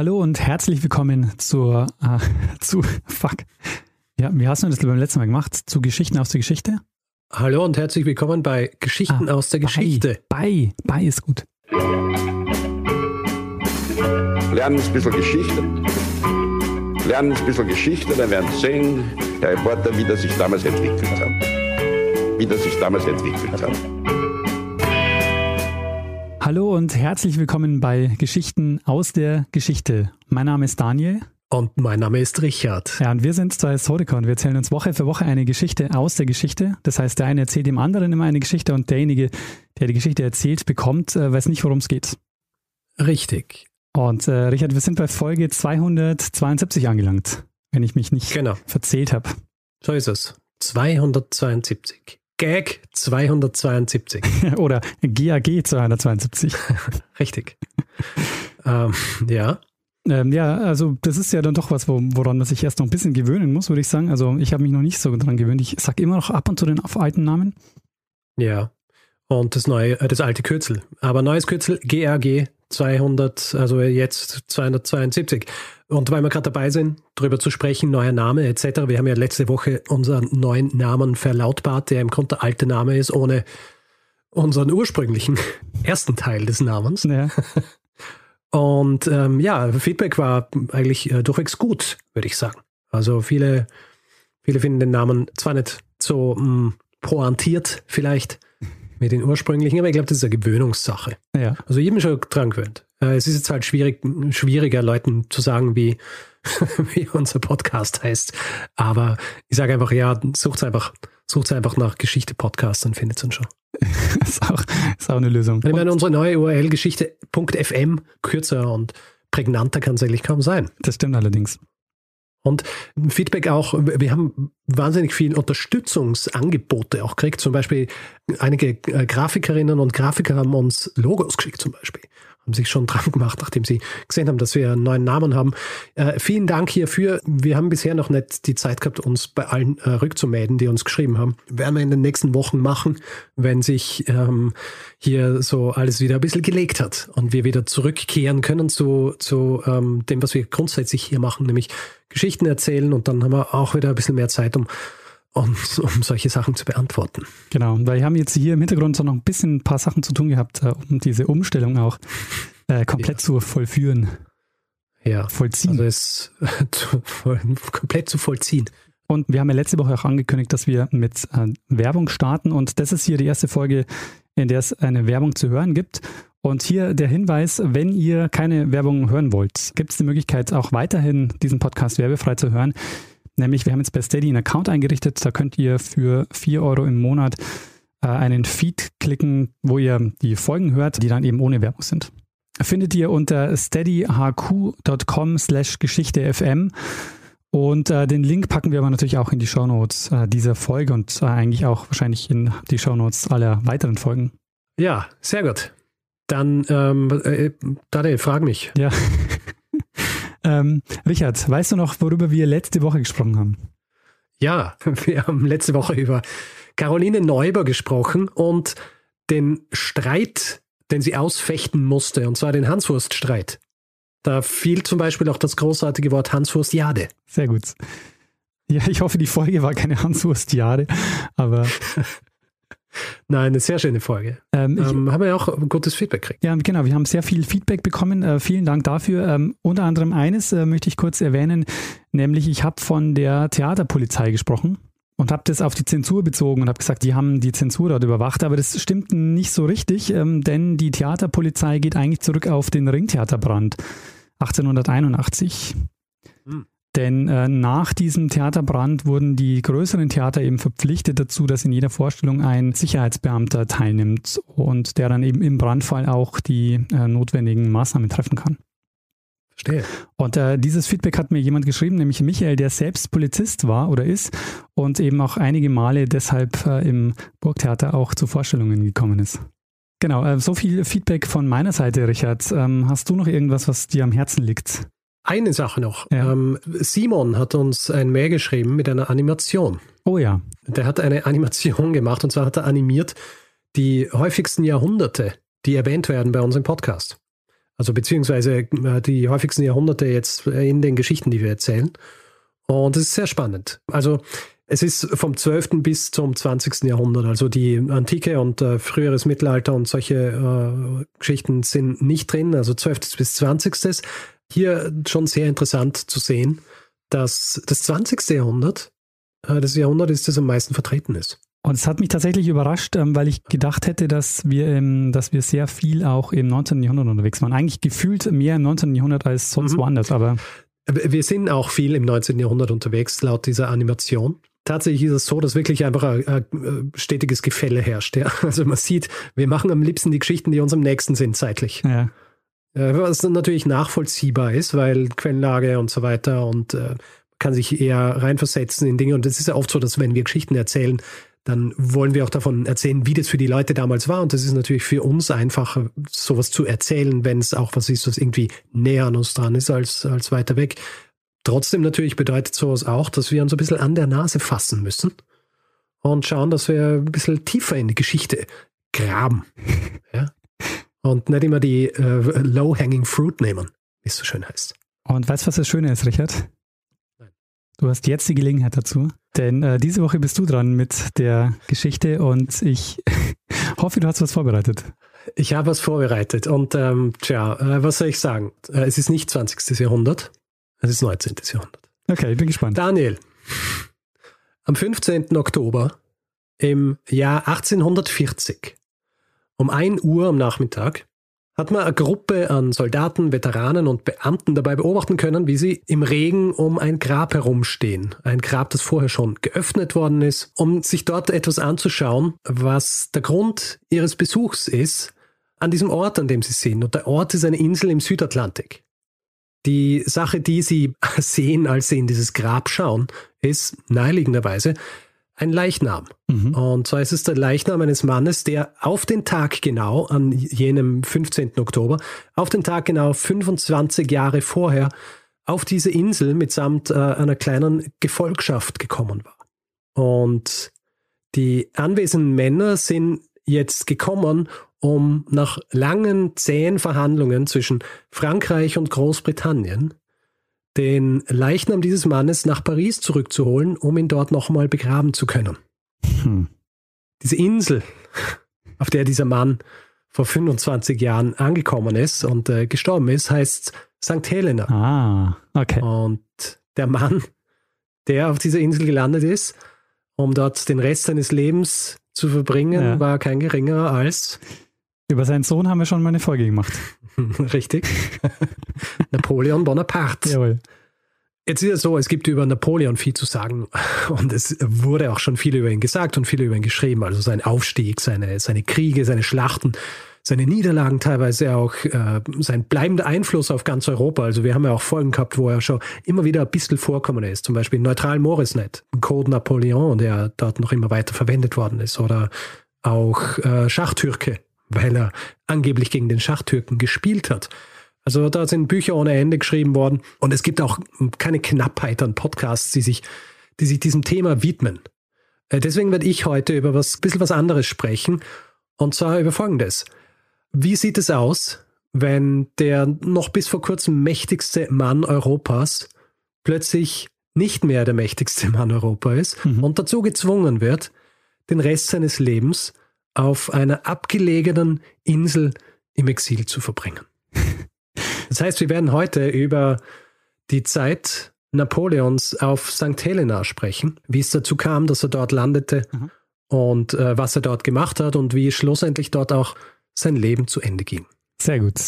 Hallo und herzlich willkommen zur, äh, zu, fuck. Ja, wie hast du das beim letzten Mal gemacht? Zu Geschichten aus der Geschichte? Hallo und herzlich willkommen bei Geschichten ah, aus der Geschichte. Bei, bei, bei ist gut. Lernen ein bisschen Geschichte. Lernen ein bisschen Geschichte, dann werden Sie sehen, der Reporter, wie das sich damals entwickelt hat. Wie das sich damals entwickelt hat. Hallo und herzlich willkommen bei Geschichten aus der Geschichte. Mein Name ist Daniel. Und mein Name ist Richard. Ja, und wir sind zwei Historiker und wir erzählen uns Woche für Woche eine Geschichte aus der Geschichte. Das heißt, der eine erzählt dem anderen immer eine Geschichte und derjenige, der die Geschichte erzählt, bekommt, äh, weiß nicht, worum es geht. Richtig. Und äh, Richard, wir sind bei Folge 272 angelangt, wenn ich mich nicht genau. verzählt habe. So ist es. 272. Gag 272. Oder GAG 272. Richtig. ähm, ja. Ähm, ja, also das ist ja dann doch was, woran man sich erst noch ein bisschen gewöhnen muss, würde ich sagen. Also ich habe mich noch nicht so dran gewöhnt. Ich sage immer noch ab und zu den alten Namen. Ja. Und das neue, äh, das alte Kürzel. Aber neues Kürzel GAG 200, also jetzt 272. Und weil wir gerade dabei sind, darüber zu sprechen, neuer Name etc. Wir haben ja letzte Woche unseren neuen Namen verlautbart, der im Grunde der alte Name ist, ohne unseren ursprünglichen ersten Teil des Namens. Ja. Und ähm, ja, Feedback war eigentlich äh, durchwegs gut, würde ich sagen. Also viele, viele finden den Namen zwar nicht so mh, hm, pointiert vielleicht, mit den ursprünglichen, aber ich glaube, das ist eine Gewöhnungssache. Ja. Also jedem schon dran gewöhnt. Äh, es ist jetzt halt schwierig, schwieriger Leuten zu sagen, wie, wie unser Podcast heißt. Aber ich sage einfach, ja, sucht einfach, sucht einfach nach Geschichte-Podcast, dann findet es uns schon. ist, auch, ist auch eine Lösung. Ich meine, unsere neue URL geschichte.fm kürzer und prägnanter kann es eigentlich kaum sein. Das stimmt allerdings. Und Feedback auch, wir haben wahnsinnig viel Unterstützungsangebote auch gekriegt. Zum Beispiel einige äh, Grafikerinnen und Grafiker haben uns Logos geschickt zum Beispiel haben sich schon dran gemacht, nachdem sie gesehen haben, dass wir einen neuen Namen haben. Äh, vielen Dank hierfür. Wir haben bisher noch nicht die Zeit gehabt, uns bei allen äh, rückzumelden, die uns geschrieben haben. Werden wir in den nächsten Wochen machen, wenn sich ähm, hier so alles wieder ein bisschen gelegt hat und wir wieder zurückkehren können zu, zu ähm, dem, was wir grundsätzlich hier machen, nämlich Geschichten erzählen und dann haben wir auch wieder ein bisschen mehr Zeit, um um, um solche Sachen zu beantworten. Genau, weil wir haben jetzt hier im Hintergrund so noch ein bisschen ein paar Sachen zu tun gehabt, äh, um diese Umstellung auch äh, komplett ja. zu vollführen. Ja, vollziehen. Also es zu, voll, komplett zu vollziehen. Und wir haben ja letzte Woche auch angekündigt, dass wir mit äh, Werbung starten. Und das ist hier die erste Folge, in der es eine Werbung zu hören gibt. Und hier der Hinweis, wenn ihr keine Werbung hören wollt, gibt es die Möglichkeit, auch weiterhin diesen Podcast werbefrei zu hören. Nämlich, wir haben jetzt bei Steady einen Account eingerichtet. Da könnt ihr für 4 Euro im Monat äh, einen Feed klicken, wo ihr die Folgen hört, die dann eben ohne Werbung sind. Findet ihr unter steadyhq.com slash geschichtefm. Und äh, den Link packen wir aber natürlich auch in die Shownotes äh, dieser Folge und äh, eigentlich auch wahrscheinlich in die Shownotes aller weiteren Folgen. Ja, sehr gut. Dann, ähm, äh, Daniel, frag mich. Ja. Ähm, Richard, weißt du noch, worüber wir letzte Woche gesprochen haben? Ja, wir haben letzte Woche über Caroline Neuber gesprochen und den Streit, den sie ausfechten musste, und zwar den Hanswurst-Streit. Da fiel zum Beispiel auch das großartige Wort Hanswurst-Jade. Sehr gut. Ja, ich hoffe, die Folge war keine Hanswurst-Jade, aber Nein, eine sehr schöne Folge. Ähm, ähm, haben wir ja auch gutes Feedback gekriegt. Ja, genau. Wir haben sehr viel Feedback bekommen. Äh, vielen Dank dafür. Ähm, unter anderem eines äh, möchte ich kurz erwähnen, nämlich ich habe von der Theaterpolizei gesprochen und habe das auf die Zensur bezogen und habe gesagt, die haben die Zensur dort überwacht, aber das stimmt nicht so richtig, ähm, denn die Theaterpolizei geht eigentlich zurück auf den Ringtheaterbrand 1881. Denn äh, nach diesem Theaterbrand wurden die größeren Theater eben verpflichtet dazu, dass in jeder Vorstellung ein Sicherheitsbeamter teilnimmt und der dann eben im Brandfall auch die äh, notwendigen Maßnahmen treffen kann. Verstehe. Und äh, dieses Feedback hat mir jemand geschrieben, nämlich Michael, der selbst Polizist war oder ist und eben auch einige Male deshalb äh, im Burgtheater auch zu Vorstellungen gekommen ist. Genau, äh, so viel Feedback von meiner Seite, Richard. Ähm, hast du noch irgendwas, was dir am Herzen liegt? Eine Sache noch. Ja. Ähm, Simon hat uns ein Mail geschrieben mit einer Animation. Oh ja. Der hat eine Animation gemacht und zwar hat er animiert die häufigsten Jahrhunderte, die erwähnt werden bei uns im Podcast. Also beziehungsweise äh, die häufigsten Jahrhunderte jetzt in den Geschichten, die wir erzählen. Und es ist sehr spannend. Also es ist vom 12. bis zum 20. Jahrhundert. Also die Antike und äh, früheres Mittelalter und solche äh, Geschichten sind nicht drin. Also 12. bis 20. Hier schon sehr interessant zu sehen, dass das 20. Jahrhundert äh, das Jahrhundert ist, das am meisten vertreten ist. Und es hat mich tatsächlich überrascht, ähm, weil ich gedacht hätte, dass wir, dass wir sehr viel auch im 19. Jahrhundert unterwegs waren. Eigentlich gefühlt mehr im 19. Jahrhundert als sonst mhm. woanders, aber. Wir sind auch viel im 19. Jahrhundert unterwegs, laut dieser Animation. Tatsächlich ist es so, dass wirklich einfach ein, ein stetiges Gefälle herrscht. Ja? Also man sieht, wir machen am liebsten die Geschichten, die uns am nächsten sind, zeitlich. Ja. Äh, was natürlich nachvollziehbar ist, weil Quellenlage und so weiter und äh, kann sich eher reinversetzen in Dinge. Und es ist ja oft so, dass wenn wir Geschichten erzählen, dann wollen wir auch davon erzählen, wie das für die Leute damals war. Und das ist natürlich für uns einfacher, sowas zu erzählen, wenn es auch was ist, was irgendwie näher an uns dran ist als, als weiter weg. Trotzdem natürlich bedeutet sowas auch, dass wir uns ein bisschen an der Nase fassen müssen und schauen, dass wir ein bisschen tiefer in die Geschichte graben. Ja? Und nicht immer die äh, low-hanging fruit nehmen, wie es so schön heißt. Und weißt du, was das Schöne ist, Richard? Du hast jetzt die Gelegenheit dazu, denn äh, diese Woche bist du dran mit der Geschichte und ich hoffe, du hast was vorbereitet. Ich habe was vorbereitet und ähm, tja, äh, was soll ich sagen? Äh, es ist nicht 20. Jahrhundert, es ist 19. Jahrhundert. Okay, ich bin gespannt. Daniel, am 15. Oktober im Jahr 1840 um 1 Uhr am Nachmittag hat man eine Gruppe an Soldaten, Veteranen und Beamten dabei beobachten können, wie sie im Regen um ein Grab herumstehen. Ein Grab, das vorher schon geöffnet worden ist, um sich dort etwas anzuschauen, was der Grund ihres Besuchs ist an diesem Ort, an dem sie sind. Und der Ort ist eine Insel im Südatlantik. Die Sache, die sie sehen, als sie in dieses Grab schauen, ist naheliegenderweise, ein Leichnam. Mhm. Und zwar ist es der Leichnam eines Mannes, der auf den Tag genau, an jenem 15. Oktober, auf den Tag genau 25 Jahre vorher auf diese Insel mitsamt äh, einer kleinen Gefolgschaft gekommen war. Und die anwesenden Männer sind jetzt gekommen, um nach langen, zähen Verhandlungen zwischen Frankreich und Großbritannien den Leichnam dieses Mannes nach Paris zurückzuholen, um ihn dort nochmal begraben zu können. Hm. Diese Insel, auf der dieser Mann vor 25 Jahren angekommen ist und äh, gestorben ist, heißt St. Helena. Ah, okay. Und der Mann, der auf dieser Insel gelandet ist, um dort den Rest seines Lebens zu verbringen, ja. war kein geringerer als. Über seinen Sohn haben wir schon mal eine Folge gemacht. Richtig. Napoleon Bonaparte. Jawohl. Jetzt ist es so, es gibt über Napoleon viel zu sagen und es wurde auch schon viel über ihn gesagt und viel über ihn geschrieben. Also sein Aufstieg, seine, seine Kriege, seine Schlachten, seine Niederlagen teilweise auch, äh, sein bleibender Einfluss auf ganz Europa. Also wir haben ja auch Folgen gehabt, wo er schon immer wieder ein bisschen vorkommen ist. Zum Beispiel Neutral Morisnet, Code Napoleon, der dort noch immer weiter verwendet worden ist. Oder auch äh, Schachtürke, weil er angeblich gegen den Schachtürken gespielt hat. Also da sind Bücher ohne Ende geschrieben worden und es gibt auch keine Knappheit an Podcasts, die sich, die sich diesem Thema widmen. Äh, deswegen werde ich heute über was bisschen was anderes sprechen und zwar über Folgendes. Wie sieht es aus, wenn der noch bis vor kurzem mächtigste Mann Europas plötzlich nicht mehr der mächtigste Mann Europa ist mhm. und dazu gezwungen wird, den Rest seines Lebens auf einer abgelegenen Insel im Exil zu verbringen. Das heißt, wir werden heute über die Zeit Napoleons auf St. Helena sprechen, wie es dazu kam, dass er dort landete mhm. und äh, was er dort gemacht hat und wie schlussendlich dort auch sein Leben zu Ende ging. Sehr gut.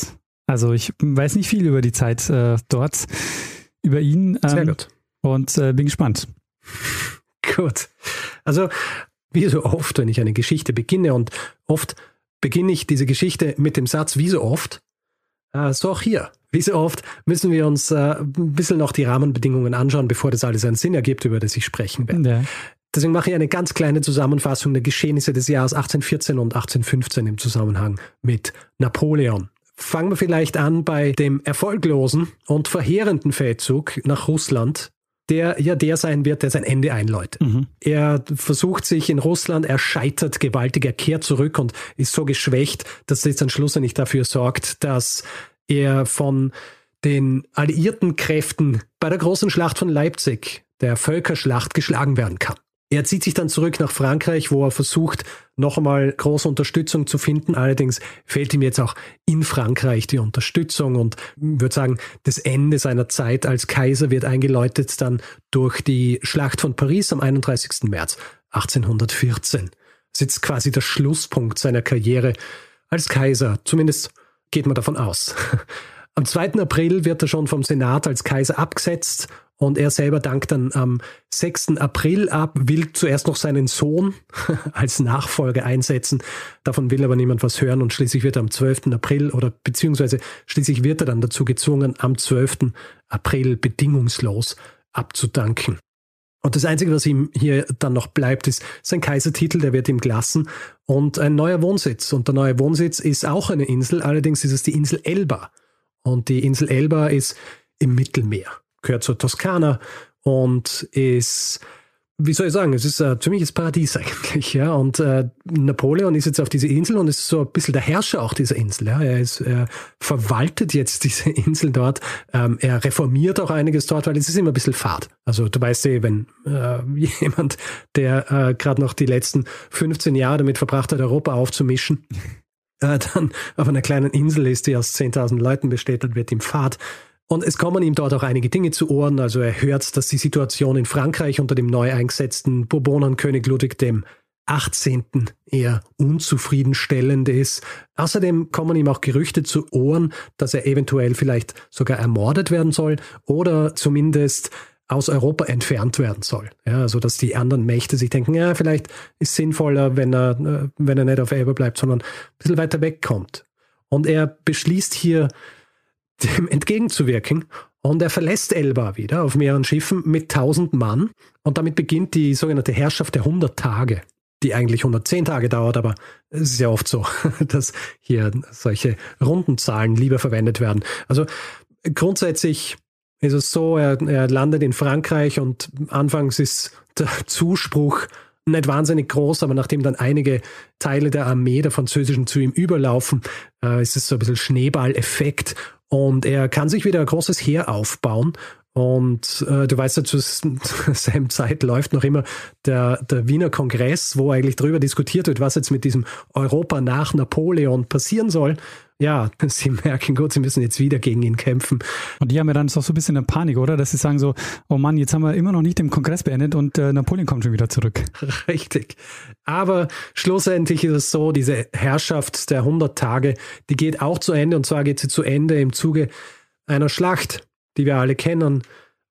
Also ich weiß nicht viel über die Zeit äh, dort, über ihn. Ähm, Sehr gut. Und äh, bin gespannt. Gut. Also wie so oft, wenn ich eine Geschichte beginne und oft beginne ich diese Geschichte mit dem Satz, wie so oft, äh, so auch hier. Wie so oft müssen wir uns äh, ein bisschen noch die Rahmenbedingungen anschauen, bevor das alles einen Sinn ergibt, über das ich sprechen werde. Ja. Deswegen mache ich eine ganz kleine Zusammenfassung der Geschehnisse des Jahres 1814 und 1815 im Zusammenhang mit Napoleon. Fangen wir vielleicht an bei dem erfolglosen und verheerenden Feldzug nach Russland der ja der sein wird, der sein Ende einläutet. Mhm. Er versucht sich in Russland, er scheitert gewaltig, er kehrt zurück und ist so geschwächt, dass das dann schlussendlich dafür sorgt, dass er von den alliierten Kräften bei der großen Schlacht von Leipzig, der Völkerschlacht, geschlagen werden kann. Er zieht sich dann zurück nach Frankreich, wo er versucht, noch einmal große Unterstützung zu finden. Allerdings fehlt ihm jetzt auch in Frankreich die Unterstützung und würde sagen, das Ende seiner Zeit als Kaiser wird eingeläutet dann durch die Schlacht von Paris am 31. März 1814. Das ist jetzt quasi der Schlusspunkt seiner Karriere als Kaiser. Zumindest geht man davon aus. Am 2. April wird er schon vom Senat als Kaiser abgesetzt und er selber dankt dann am 6. April ab, will zuerst noch seinen Sohn als Nachfolger einsetzen. Davon will aber niemand was hören und schließlich wird er am 12. April oder beziehungsweise schließlich wird er dann dazu gezwungen, am 12. April bedingungslos abzudanken. Und das Einzige, was ihm hier dann noch bleibt, ist sein Kaisertitel, der wird ihm gelassen und ein neuer Wohnsitz. Und der neue Wohnsitz ist auch eine Insel, allerdings ist es die Insel Elba. Und die Insel Elba ist im Mittelmeer gehört zur Toskana und ist, wie soll ich sagen, es ist ein ziemliches Paradies eigentlich, ja. Und äh, Napoleon ist jetzt auf dieser Insel und ist so ein bisschen der Herrscher auch dieser Insel, ja. Er, ist, er verwaltet jetzt diese Insel dort. Ähm, er reformiert auch einiges dort, weil es ist immer ein bisschen fad. Also du weißt eh, wenn äh, jemand, der äh, gerade noch die letzten 15 Jahre damit verbracht hat, Europa aufzumischen, äh, dann auf einer kleinen Insel ist, die aus 10.000 Leuten besteht, dann wird ihm fad. Und es kommen ihm dort auch einige Dinge zu Ohren. Also er hört, dass die Situation in Frankreich unter dem neu eingesetzten Bourbonenkönig Ludwig dem 18. eher unzufriedenstellend ist. Außerdem kommen ihm auch Gerüchte zu Ohren, dass er eventuell vielleicht sogar ermordet werden soll oder zumindest aus Europa entfernt werden soll. Ja, also dass die anderen Mächte sich denken, ja, vielleicht ist es sinnvoller, wenn er, äh, wenn er nicht auf Elba bleibt, sondern ein bisschen weiter wegkommt. Und er beschließt hier dem entgegenzuwirken. Und er verlässt Elba wieder auf mehreren Schiffen mit 1000 Mann. Und damit beginnt die sogenannte Herrschaft der 100 Tage, die eigentlich 110 Tage dauert. Aber es ist ja oft so, dass hier solche Rundenzahlen lieber verwendet werden. Also grundsätzlich ist es so, er, er landet in Frankreich und anfangs ist der Zuspruch nicht wahnsinnig groß, aber nachdem dann einige Teile der Armee der französischen zu ihm überlaufen, äh, ist es so ein bisschen Schneeballeffekt und er kann sich wieder ein großes Heer aufbauen. Und äh, du weißt ja, zu seinem Zeit läuft noch immer der, der Wiener Kongress, wo eigentlich darüber diskutiert wird, was jetzt mit diesem Europa nach Napoleon passieren soll ja, sie merken, gut, sie müssen jetzt wieder gegen ihn kämpfen. Und die haben ja dann so ein bisschen eine Panik, oder? Dass sie sagen so, oh Mann, jetzt haben wir immer noch nicht den Kongress beendet und äh, Napoleon kommt schon wieder zurück. Richtig. Aber schlussendlich ist es so, diese Herrschaft der 100 Tage, die geht auch zu Ende und zwar geht sie zu Ende im Zuge einer Schlacht, die wir alle kennen.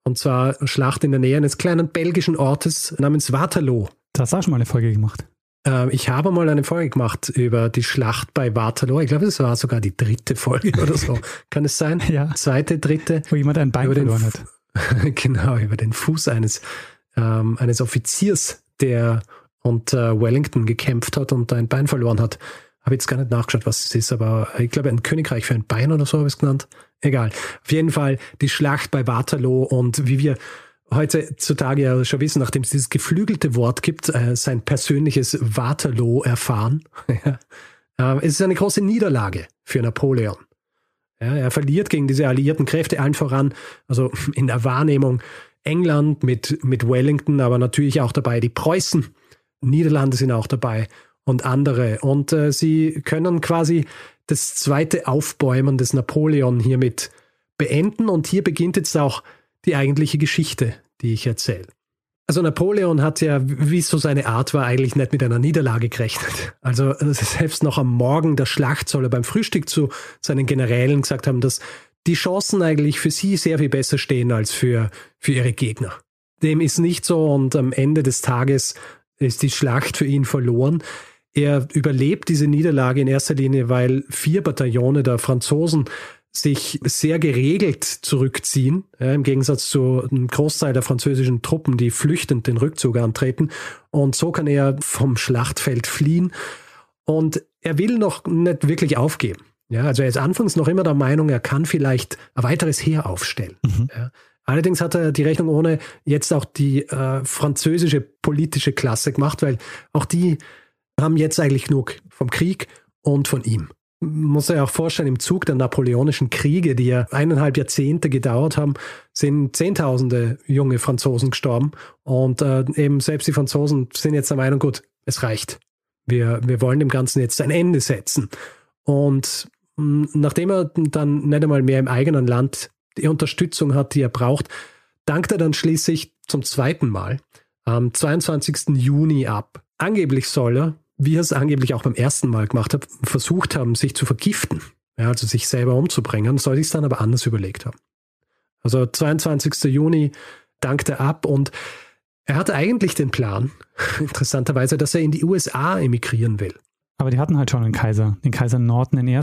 Und zwar eine Schlacht in der Nähe eines kleinen belgischen Ortes namens Waterloo. Da hast du auch schon mal eine Folge gemacht. Ähm, ich habe mal eine Folge gemacht über die Schlacht bei Waterloo. Ich glaube, es war sogar die dritte Folge oder so. Kann es sein? Ja. Zweite, dritte. Wo jemand ein Bein über verloren hat. genau, über den Fuß eines, ähm, eines Offiziers, der unter Wellington gekämpft hat und ein Bein verloren hat. Habe jetzt gar nicht nachgeschaut, was es ist, aber ich glaube, ein Königreich für ein Bein oder so habe ich es genannt. Egal. Auf jeden Fall die Schlacht bei Waterloo und wie wir heutzutage ja schon wissen, nachdem es dieses geflügelte Wort gibt, äh, sein persönliches Waterloo erfahren. äh, es ist eine große Niederlage für Napoleon. Ja, er verliert gegen diese alliierten Kräfte allen voran, also in der Wahrnehmung England mit, mit Wellington, aber natürlich auch dabei die Preußen. Niederlande sind auch dabei und andere. Und äh, sie können quasi das zweite Aufbäumen des Napoleon hiermit beenden. Und hier beginnt jetzt auch die eigentliche Geschichte, die ich erzähle. Also Napoleon hat ja, wie es so seine Art war, eigentlich nicht mit einer Niederlage gerechnet. Also selbst noch am Morgen der Schlacht soll er beim Frühstück zu seinen Generälen gesagt haben, dass die Chancen eigentlich für sie sehr viel besser stehen als für, für ihre Gegner. Dem ist nicht so und am Ende des Tages ist die Schlacht für ihn verloren. Er überlebt diese Niederlage in erster Linie, weil vier Bataillone der Franzosen sich sehr geregelt zurückziehen, ja, im Gegensatz zu einem Großteil der französischen Truppen, die flüchtend den Rückzug antreten. Und so kann er vom Schlachtfeld fliehen. Und er will noch nicht wirklich aufgeben. Ja, also er ist anfangs noch immer der Meinung, er kann vielleicht ein weiteres Heer aufstellen. Mhm. Ja. Allerdings hat er die Rechnung ohne jetzt auch die äh, französische politische Klasse gemacht, weil auch die haben jetzt eigentlich genug vom Krieg und von ihm. muss er auch vorstellen, im Zug der napoleonischen Kriege, die ja eineinhalb Jahrzehnte gedauert haben, sind Zehntausende junge Franzosen gestorben. Und äh, eben selbst die Franzosen sind jetzt der Meinung, gut, es reicht. Wir, wir wollen dem Ganzen jetzt ein Ende setzen. Und mh, nachdem er dann nicht einmal mehr im eigenen Land die Unterstützung hat, die er braucht, dankt er dann schließlich zum zweiten Mal am 22. Juni ab. Angeblich soll er wie er es angeblich auch beim ersten Mal gemacht hat, versucht haben, sich zu vergiften, ja, also sich selber umzubringen, soll sich dann aber anders überlegt haben. Also 22. Juni dankte ab und er hatte eigentlich den Plan, interessanterweise, dass er in die USA emigrieren will. Aber die hatten halt schon einen Kaiser, den Kaiser Norton I.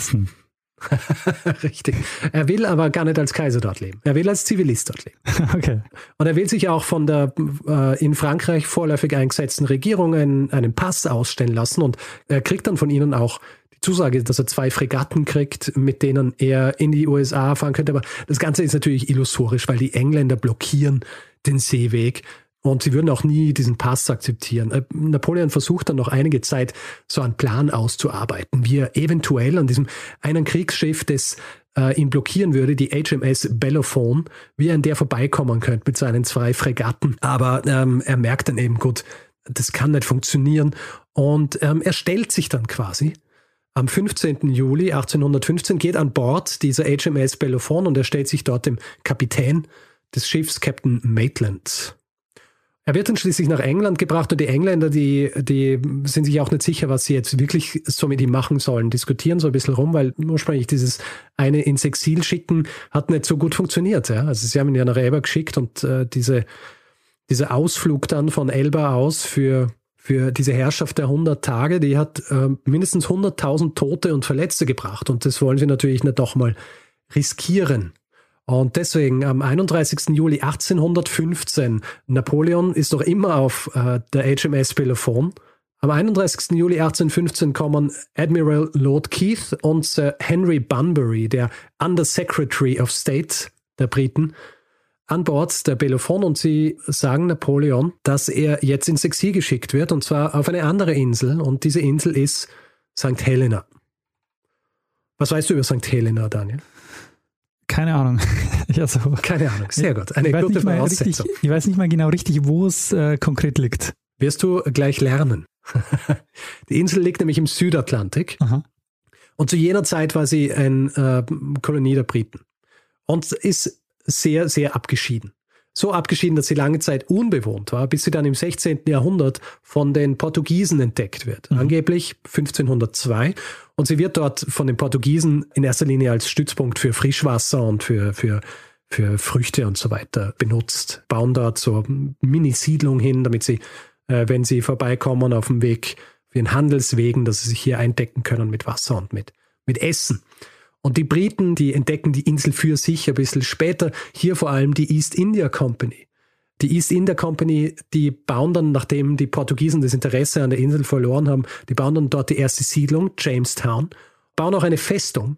Richtig. Er will aber gar nicht als Kaiser dort leben. Er will als Zivilist dort leben. okay. Und er will sich auch von der äh, in Frankreich vorläufig eingesetzten Regierung einen, einen Pass ausstellen lassen und er kriegt dann von ihnen auch die Zusage, dass er zwei Fregatten kriegt, mit denen er in die USA fahren könnte. Aber das Ganze ist natürlich illusorisch, weil die Engländer blockieren den Seeweg. Und sie würden auch nie diesen Pass akzeptieren. Äh, Napoleon versucht dann noch einige Zeit, so einen Plan auszuarbeiten, wie er eventuell an diesem einen Kriegsschiff, das äh, ihn blockieren würde, die HMS Bellophone, wie er an der vorbeikommen könnte mit seinen zwei Fregatten. Aber ähm, er merkt dann eben, gut, das kann nicht funktionieren. Und ähm, er stellt sich dann quasi am 15. Juli 1815, geht an Bord dieser HMS Bellophone und er stellt sich dort dem Kapitän des Schiffs, Captain Maitland. Er wird dann schließlich nach England gebracht und die Engländer, die, die sind sich auch nicht sicher, was sie jetzt wirklich so mit ihm machen sollen. Diskutieren so ein bisschen rum, weil ursprünglich dieses eine ins Exil schicken hat nicht so gut funktioniert. Ja? Also sie haben ihn ja nach Elba geschickt und äh, diese, dieser Ausflug dann von Elba aus für, für diese Herrschaft der 100 Tage, die hat äh, mindestens 100.000 Tote und Verletzte gebracht und das wollen sie natürlich nicht doch mal riskieren. Und deswegen am 31. Juli 1815, Napoleon ist doch immer auf äh, der HMS Bellefonds. Am 31. Juli 1815 kommen Admiral Lord Keith und Sir Henry Bunbury, der Undersecretary of State der Briten, an Bord der Bellefonds und sie sagen Napoleon, dass er jetzt ins Exil geschickt wird und zwar auf eine andere Insel und diese Insel ist St. Helena. Was weißt du über St. Helena, Daniel? Keine Ahnung. also, Keine Ahnung, sehr gut. Eine gute Voraussetzung. Richtig, ich weiß nicht mal genau richtig, wo es äh, konkret liegt. Wirst du gleich lernen. Die Insel liegt nämlich im Südatlantik. Aha. Und zu jener Zeit war sie eine äh, Kolonie der Briten. Und ist sehr, sehr abgeschieden. So abgeschieden, dass sie lange Zeit unbewohnt war, bis sie dann im 16. Jahrhundert von den Portugiesen entdeckt wird. Mhm. Angeblich 1502. Und sie wird dort von den Portugiesen in erster Linie als Stützpunkt für Frischwasser und für, für, für Früchte und so weiter benutzt. Bauen dort so Mini-Siedlung hin, damit sie, äh, wenn sie vorbeikommen auf dem Weg für den Handelswegen, dass sie sich hier eindecken können mit Wasser und mit, mit Essen. Und die Briten, die entdecken die Insel für sich ein bisschen später. Hier vor allem die East India Company. Die East India Company, die bauen dann, nachdem die Portugiesen das Interesse an der Insel verloren haben, die bauen dann dort die erste Siedlung, Jamestown, bauen auch eine Festung,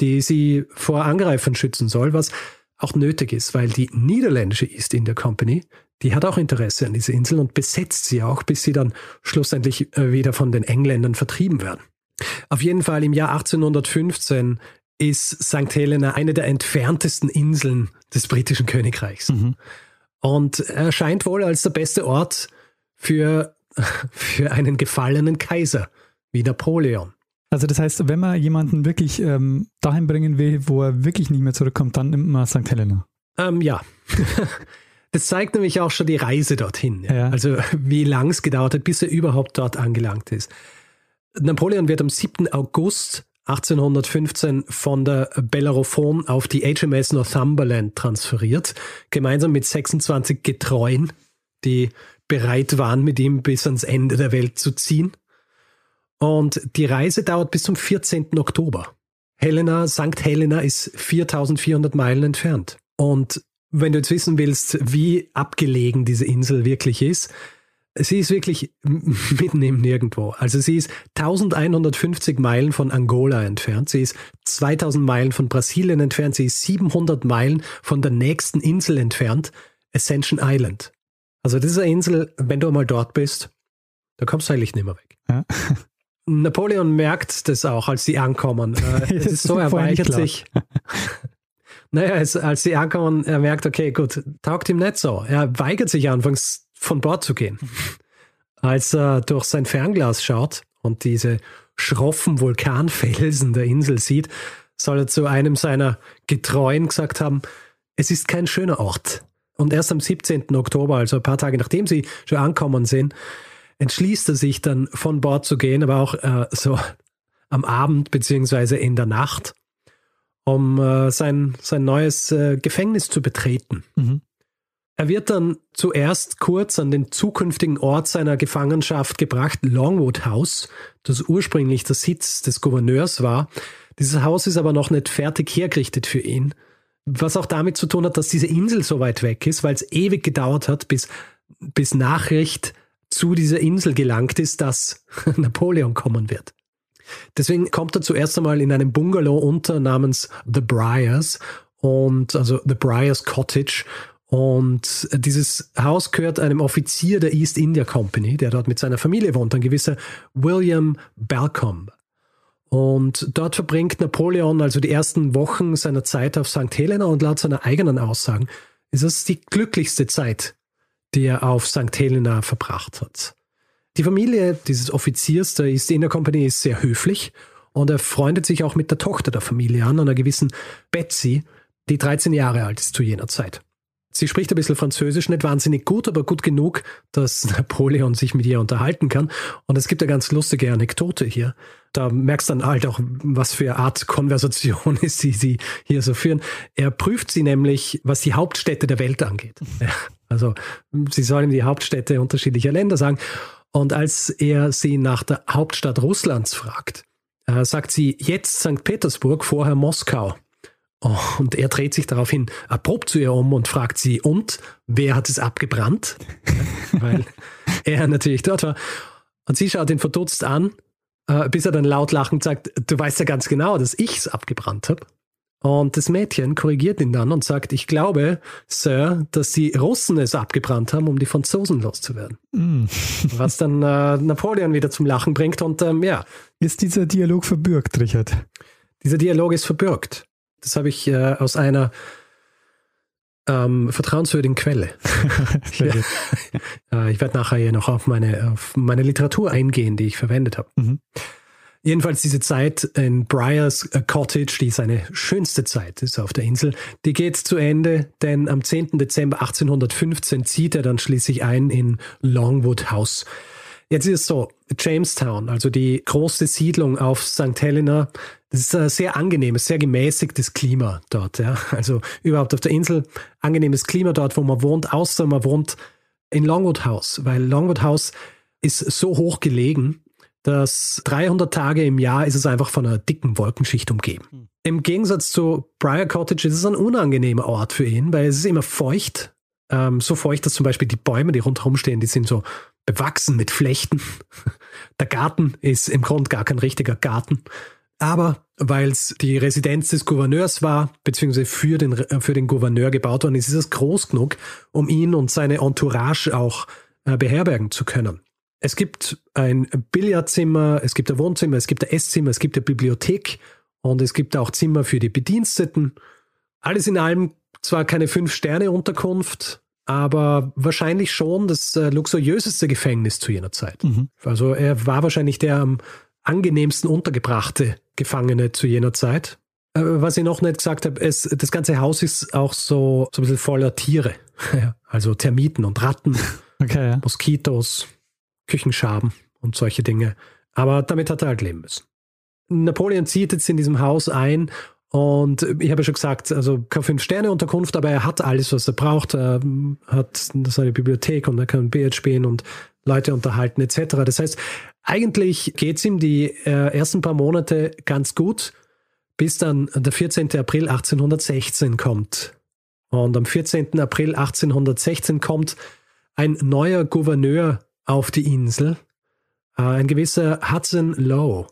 die sie vor Angreifern schützen soll, was auch nötig ist, weil die niederländische East India Company, die hat auch Interesse an dieser Insel und besetzt sie auch, bis sie dann schlussendlich äh, wieder von den Engländern vertrieben werden. Auf jeden Fall im Jahr 1815 ist St. Helena eine der entferntesten Inseln des britischen Königreichs. Mhm. Und erscheint wohl als der beste Ort für, für einen gefallenen Kaiser wie Napoleon. Also das heißt, wenn man jemanden wirklich ähm, dahin bringen will, wo er wirklich nicht mehr zurückkommt, dann nimmt man St. Helena. Ähm, ja. Das zeigt nämlich auch schon die Reise dorhin. Ja? Ja. Also wie lang es gedauert hat, bis er überhaupt dort angelangt ist. Napoleon wird am 7. August 1815 von der Bellerophon auf die HMS Northumberland transferiert, gemeinsam mit 26 Getreuen, die bereit waren, mit ihm bis ans Ende der Welt zu ziehen. Und die Reise dauert bis zum 14. Oktober. Helena, St. Helena ist 4400 Meilen entfernt. Und wenn du jetzt wissen willst, wie abgelegen diese Insel wirklich ist, sie ist wirklich mitten im Nirgendwo. Also sie ist 1150 Meilen von Angola entfernt, sie ist 2000 Meilen von Brasilien entfernt, sie ist 700 Meilen von der nächsten Insel entfernt, Ascension Island. Also diese Insel, wenn du mal dort bist, da kommst du eigentlich nicht mehr weg. Ja. Napoleon merkt das auch, als sie ankommen. Äh, es ist so, er weigert sich. naja, als sie ankommen, er merkt, okay, gut, taugt ihm nicht so. Er weigert sich anfangs von Bord zu gehen. Als er durch sein Fernglas schaut und diese schroffen Vulkanfelsen der Insel sieht, soll er zu einem seiner Getreuen gesagt haben, es ist kein schöner Ort. Und erst am 17. Oktober, also ein paar Tage nachdem sie schon ankommen sind, entschließt er sich dann von Bord zu gehen, aber auch äh, so am Abend beziehungsweise in der Nacht, um äh, sein, sein neues äh, Gefängnis zu betreten. Mhm. Er wird dann zuerst kurz an den zukünftigen Ort seiner Gefangenschaft gebracht, Longwood House, das ursprünglich der Sitz des Gouverneurs war. Dieses Haus ist aber noch nicht fertig hergerichtet für ihn, was auch damit zu tun hat, dass diese Insel so weit weg ist, weil es ewig gedauert hat, bis, bis Nachricht zu dieser Insel gelangt ist, dass Napoleon kommen wird. Deswegen kommt er zuerst einmal in einem Bungalow unter namens The Briars und also The Briars Cottage und dieses Haus gehört einem Offizier der East India Company, der dort mit seiner Familie wohnt, ein gewisser William Balcombe. Und dort verbringt Napoleon also die ersten Wochen seiner Zeit auf St. Helena und laut seiner eigenen Aussagen ist es die glücklichste Zeit, die er auf St. Helena verbracht hat. Die Familie dieses Offiziers der East India Company ist sehr höflich und er freundet sich auch mit der Tochter der Familie an, einer gewissen Betsy, die 13 Jahre alt ist zu jener Zeit. Sie spricht ein bisschen Französisch, nicht wahnsinnig gut, aber gut genug, dass Napoleon sich mit ihr unterhalten kann. Und es gibt eine ganz lustige Anekdote hier. Da merkst du dann halt auch, was für eine Art Konversation ist, die sie hier so führen. Er prüft sie nämlich, was die Hauptstädte der Welt angeht. Also, sie sollen die Hauptstädte unterschiedlicher Länder sagen. Und als er sie nach der Hauptstadt Russlands fragt, äh, sagt sie jetzt St. Petersburg, vorher Moskau. Und er dreht sich daraufhin abrupt zu ihr um und fragt sie, und wer hat es abgebrannt? Weil er natürlich dort war. Und sie schaut ihn verdutzt an, äh, bis er dann laut lachend sagt, du weißt ja ganz genau, dass ich es abgebrannt habe. Und das Mädchen korrigiert ihn dann und sagt, ich glaube, Sir, dass die Russen es abgebrannt haben, um die Franzosen loszuwerden. Mm. Was dann äh, Napoleon wieder zum Lachen bringt und ähm, ja. Ist dieser Dialog verbürgt, Richard? Dieser Dialog ist verbürgt. Das habe ich äh, aus einer ähm, vertrauenswürdigen Quelle. ja. äh, ich werde nachher hier noch auf meine, auf meine Literatur eingehen, die ich verwendet habe. Mhm. Jedenfalls diese Zeit in Briars äh, Cottage, die seine schönste Zeit ist auf der Insel, die geht zu Ende, denn am 10. Dezember 1815 zieht er dann schließlich ein in Longwood House. Jetzt ist es so, Jamestown, also die große Siedlung auf St. Helena, das ist ein sehr angenehmes, sehr gemäßigtes Klima dort. Ja. Also überhaupt auf der Insel angenehmes Klima dort, wo man wohnt, außer man wohnt in Longwood House, weil Longwood House ist so hoch gelegen, dass 300 Tage im Jahr ist es einfach von einer dicken Wolkenschicht umgeben. Hm. Im Gegensatz zu Briar Cottage ist es ein unangenehmer Ort für ihn, weil es ist immer feucht. Ähm, so feucht, dass zum Beispiel die Bäume, die rundherum stehen, die sind so bewachsen mit Flechten. Der Garten ist im Grunde gar kein richtiger Garten. Aber weil es die Residenz des Gouverneurs war, beziehungsweise für den, für den Gouverneur gebaut worden ist, ist es groß genug, um ihn und seine Entourage auch äh, beherbergen zu können. Es gibt ein Billardzimmer, es gibt ein Wohnzimmer, es gibt ein Esszimmer, es gibt eine Bibliothek und es gibt auch Zimmer für die Bediensteten. Alles in allem zwar keine Fünf-Sterne-Unterkunft, aber wahrscheinlich schon das äh, luxuriöseste Gefängnis zu jener Zeit. Mhm. Also er war wahrscheinlich der am angenehmsten untergebrachte Gefangene zu jener Zeit. Äh, was ich noch nicht gesagt habe, das ganze Haus ist auch so, so ein bisschen voller Tiere. also Termiten und Ratten, okay, ja. Moskitos, Küchenschaben und solche Dinge. Aber damit hat er halt leben müssen. Napoleon zieht jetzt in diesem Haus ein und ich habe ja schon gesagt, also keine Fünf-Sterne-Unterkunft, aber er hat alles, was er braucht. Er hat seine Bibliothek und er kann Billard spielen und Leute unterhalten etc. Das heißt, eigentlich geht es ihm die äh, ersten paar Monate ganz gut, bis dann der 14. April 1816 kommt. Und am 14. April 1816 kommt ein neuer Gouverneur auf die Insel, äh, ein gewisser Hudson Lowe.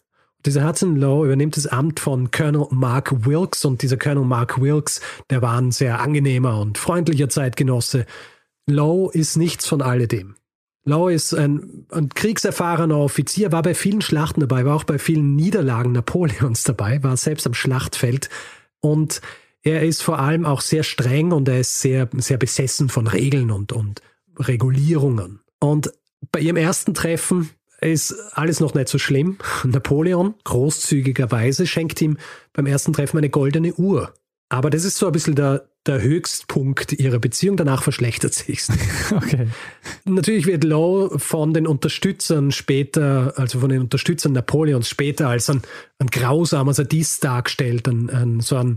Dieser Hudson Lowe übernimmt das Amt von Colonel Mark Wilkes und dieser Colonel Mark Wilkes, der war ein sehr angenehmer und freundlicher Zeitgenosse. Lowe ist nichts von alledem. Lowe ist ein, ein kriegserfahrener Offizier, war bei vielen Schlachten dabei, war auch bei vielen Niederlagen Napoleons dabei, war selbst am Schlachtfeld und er ist vor allem auch sehr streng und er ist sehr, sehr besessen von Regeln und, und Regulierungen. Und bei ihrem ersten Treffen ist alles noch nicht so schlimm. Napoleon, großzügigerweise, schenkt ihm beim ersten Treffen eine goldene Uhr. Aber das ist so ein bisschen der, der Höchstpunkt ihrer Beziehung. Danach verschlechtert sich's. Okay. Natürlich wird Lowe von den Unterstützern später, also von den Unterstützern Napoleons später als ein, ein grausamer Sadist dargestellt, ein, ein, so ein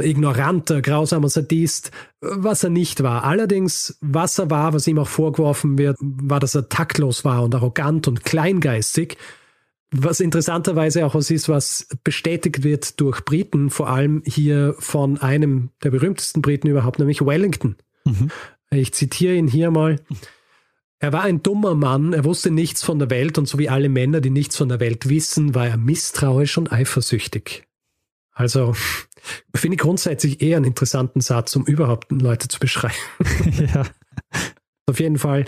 ignoranter, grausamer Sadist, was er nicht war. Allerdings, was er war, was ihm auch vorgeworfen wird, war, dass er taktlos war und arrogant und kleingeistig. Was interessanterweise auch was ist, was bestätigt wird durch Briten, vor allem hier von einem der berühmtesten Briten überhaupt, nämlich Wellington. Mhm. Ich zitiere ihn hier mal. Er war ein dummer Mann, er wusste nichts von der Welt und so wie alle Männer, die nichts von der Welt wissen, war er misstrauisch und eifersüchtig. Also finde ich grundsätzlich eher einen interessanten Satz, um überhaupt Leute zu beschreiben. ja. Auf jeden Fall,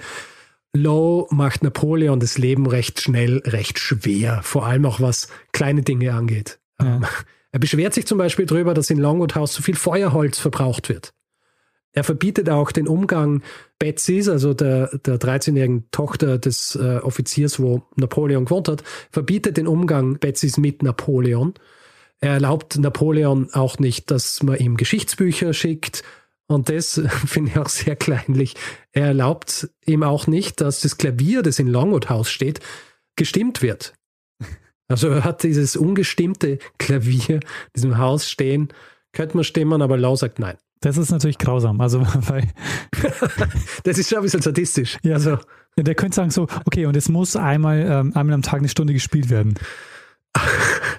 Low macht Napoleon das Leben recht schnell, recht schwer, vor allem auch was kleine Dinge angeht. Ja. Ähm, er beschwert sich zum Beispiel darüber, dass in Longwood House zu viel Feuerholz verbraucht wird. Er verbietet auch den Umgang Betsys, also der, der 13-jährigen Tochter des äh, Offiziers, wo Napoleon gewohnt hat, verbietet den Umgang Betsys mit Napoleon. Er erlaubt Napoleon auch nicht, dass man ihm Geschichtsbücher schickt. Und das finde ich auch sehr kleinlich. Er erlaubt ihm auch nicht, dass das Klavier, das in Longwood House steht, gestimmt wird. Also er hat dieses ungestimmte Klavier in diesem Haus stehen. Könnte man stimmen, aber Lau sagt nein. Das ist natürlich grausam. Also, weil das ist schon ein bisschen sadistisch. Ja, also, ja, der könnte sagen so, okay, und es muss einmal, ähm, einmal am Tag eine Stunde gespielt werden.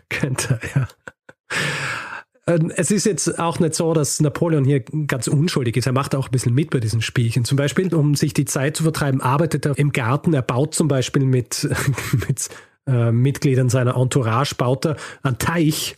könnte, ja. Ähm, es ist jetzt auch nicht so, dass Napoleon hier ganz unschuldig ist. Er macht auch ein bisschen mit bei diesen Spielchen. Zum Beispiel, um sich die Zeit zu vertreiben, arbeitet er im Garten. Er baut zum Beispiel mit, mit äh, Mitgliedern seiner Entourage, baut er einen Teich.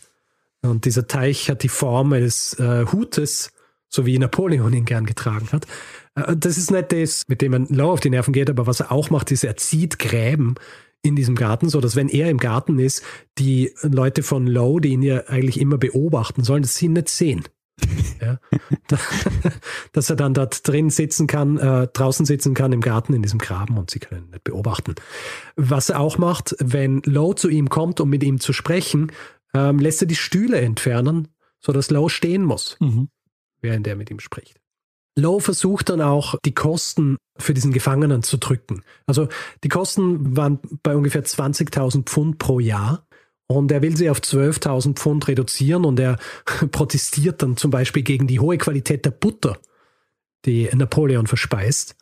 Und dieser Teich hat die Form eines äh, Hutes, so wie Napoleon ihn gern getragen hat. Äh, das ist nicht das, mit dem man Low auf die Nerven geht, aber was er auch macht, ist, er zieht Gräben in diesem Garten, so dass wenn er im Garten ist, die Leute von Low, die ihn ja eigentlich immer beobachten sollen, dass sie ihn nicht sehen. ja, dass er dann dort drin sitzen kann, äh, draußen sitzen kann im Garten in diesem Graben und sie können ihn nicht beobachten. Was er auch macht, wenn Low zu ihm kommt, um mit ihm zu sprechen, ähm, lässt er die Stühle entfernen, so dass Low stehen muss, mhm. während er mit ihm spricht. Lowe versucht dann auch, die Kosten für diesen Gefangenen zu drücken. Also die Kosten waren bei ungefähr 20.000 Pfund pro Jahr. Und er will sie auf 12.000 Pfund reduzieren und er protestiert dann zum Beispiel gegen die hohe Qualität der Butter, die Napoleon verspeist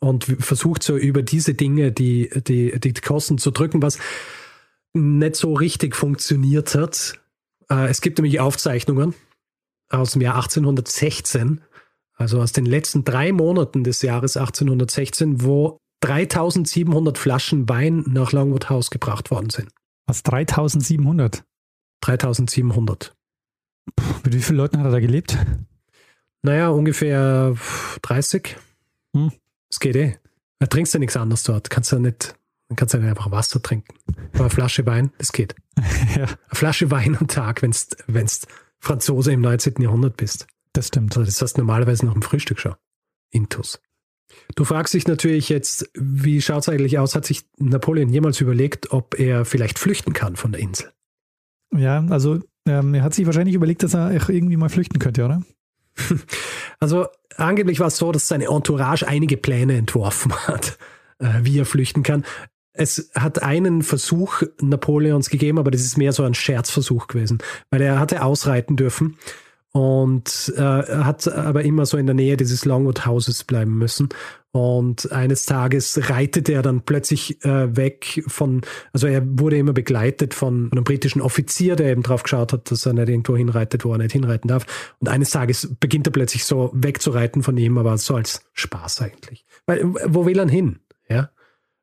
und versucht so über diese Dinge die, die, die Kosten zu drücken, was nicht so richtig funktioniert hat. Äh, es gibt nämlich Aufzeichnungen aus dem Jahr 1816, also aus den letzten drei Monaten des Jahres 1816, wo 3700 Flaschen Wein nach Longwood House gebracht worden sind. Was, 3700? 3700. Puh, mit wie vielen Leuten hat er da gelebt? Naja, ungefähr 30. Hm. Das geht eh. Da trinkst du nichts anderes dort. Kannst du nicht, kannst du nicht einfach Wasser trinken. Aber eine Flasche Wein, das geht. ja. Eine Flasche Wein am Tag, wenn du Franzose im 19. Jahrhundert bist. Das stimmt. Also das heißt normalerweise nach dem Frühstück schon. Intus. Du fragst dich natürlich jetzt, wie schaut es eigentlich aus? Hat sich Napoleon jemals überlegt, ob er vielleicht flüchten kann von der Insel? Ja, also ähm, er hat sich wahrscheinlich überlegt, dass er irgendwie mal flüchten könnte, oder? Also angeblich war es so, dass seine Entourage einige Pläne entworfen hat, äh, wie er flüchten kann. Es hat einen Versuch Napoleons gegeben, aber das ist mehr so ein Scherzversuch gewesen, weil er hatte ausreiten dürfen und äh, hat aber immer so in der Nähe dieses Longwood Houses bleiben müssen. Und eines Tages reitet er dann plötzlich äh, weg von, also er wurde immer begleitet von einem britischen Offizier, der eben drauf geschaut hat, dass er nicht irgendwo hinreitet, wo er nicht hinreiten darf. Und eines Tages beginnt er plötzlich so wegzureiten von ihm, aber so als Spaß eigentlich. Weil, wo will er hin? Ja.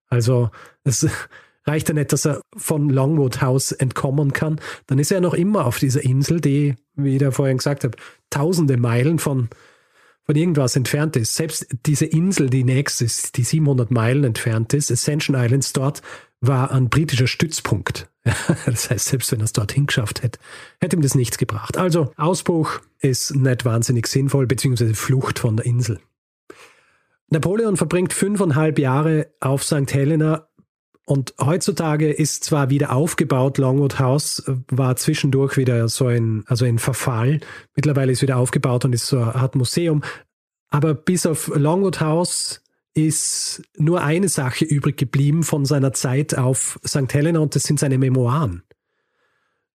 Also, es, reicht ja nicht, dass er von Longwood House entkommen kann, dann ist er noch immer auf dieser Insel, die, wie ich da vorhin gesagt habe, tausende Meilen von, von irgendwas entfernt ist. Selbst diese Insel, die nächst ist, die 700 Meilen entfernt ist, Ascension Islands dort, war ein britischer Stützpunkt. das heißt, selbst wenn er es dorthin geschafft hätte, hätte ihm das nichts gebracht. Also Ausbruch ist nicht wahnsinnig sinnvoll, beziehungsweise Flucht von der Insel. Napoleon verbringt fünfeinhalb Jahre auf St. Helena und heutzutage ist zwar wieder aufgebaut, Longwood House war zwischendurch wieder so ein, also ein Verfall. Mittlerweile ist wieder aufgebaut und ist so Art Museum. Aber bis auf Longwood House ist nur eine Sache übrig geblieben von seiner Zeit auf St. Helena und das sind seine Memoiren.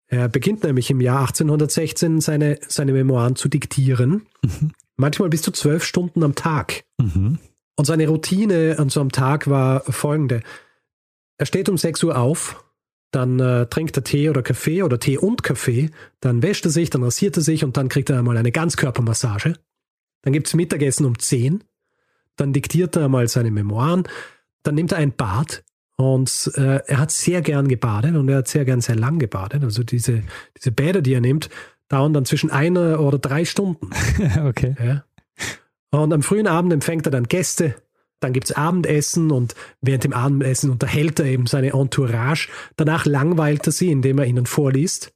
Er beginnt nämlich im Jahr 1816 seine, seine Memoiren zu diktieren. Mhm. Manchmal bis zu zwölf Stunden am Tag. Mhm. Und seine Routine an so einem Tag war folgende. Er steht um 6 Uhr auf, dann äh, trinkt er Tee oder Kaffee oder Tee und Kaffee, dann wäscht er sich, dann rasiert er sich und dann kriegt er einmal eine Ganzkörpermassage. Dann gibt es Mittagessen um 10, dann diktiert er einmal seine Memoiren, dann nimmt er ein Bad und äh, er hat sehr gern gebadet und er hat sehr gern sehr lang gebadet. Also diese, diese Bäder, die er nimmt, dauern dann zwischen einer oder drei Stunden. okay. Ja. Und am frühen Abend empfängt er dann Gäste, dann gibt es Abendessen und während dem Abendessen unterhält er eben seine Entourage. Danach langweilt er sie, indem er ihnen vorliest.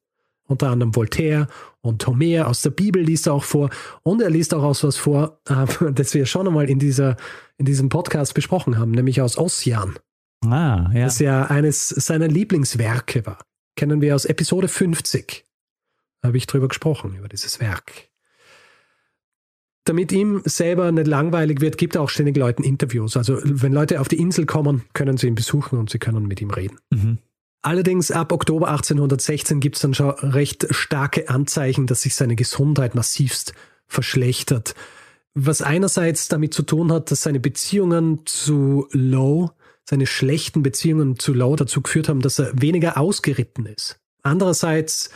Unter anderem Voltaire und Homer aus der Bibel liest er auch vor. Und er liest auch aus was vor, das wir schon einmal in, dieser, in diesem Podcast besprochen haben, nämlich aus Ossian. Ah, ja. Das ja eines seiner Lieblingswerke war. Kennen wir aus Episode 50. Da habe ich drüber gesprochen, über dieses Werk damit ihm selber nicht langweilig wird, gibt er auch ständig Leuten Interviews. Also wenn Leute auf die Insel kommen, können sie ihn besuchen und sie können mit ihm reden. Mhm. Allerdings ab Oktober 1816 gibt es dann schon recht starke Anzeichen, dass sich seine Gesundheit massivst verschlechtert. Was einerseits damit zu tun hat, dass seine Beziehungen zu Lowe, seine schlechten Beziehungen zu Lowe dazu geführt haben, dass er weniger ausgeritten ist. Andererseits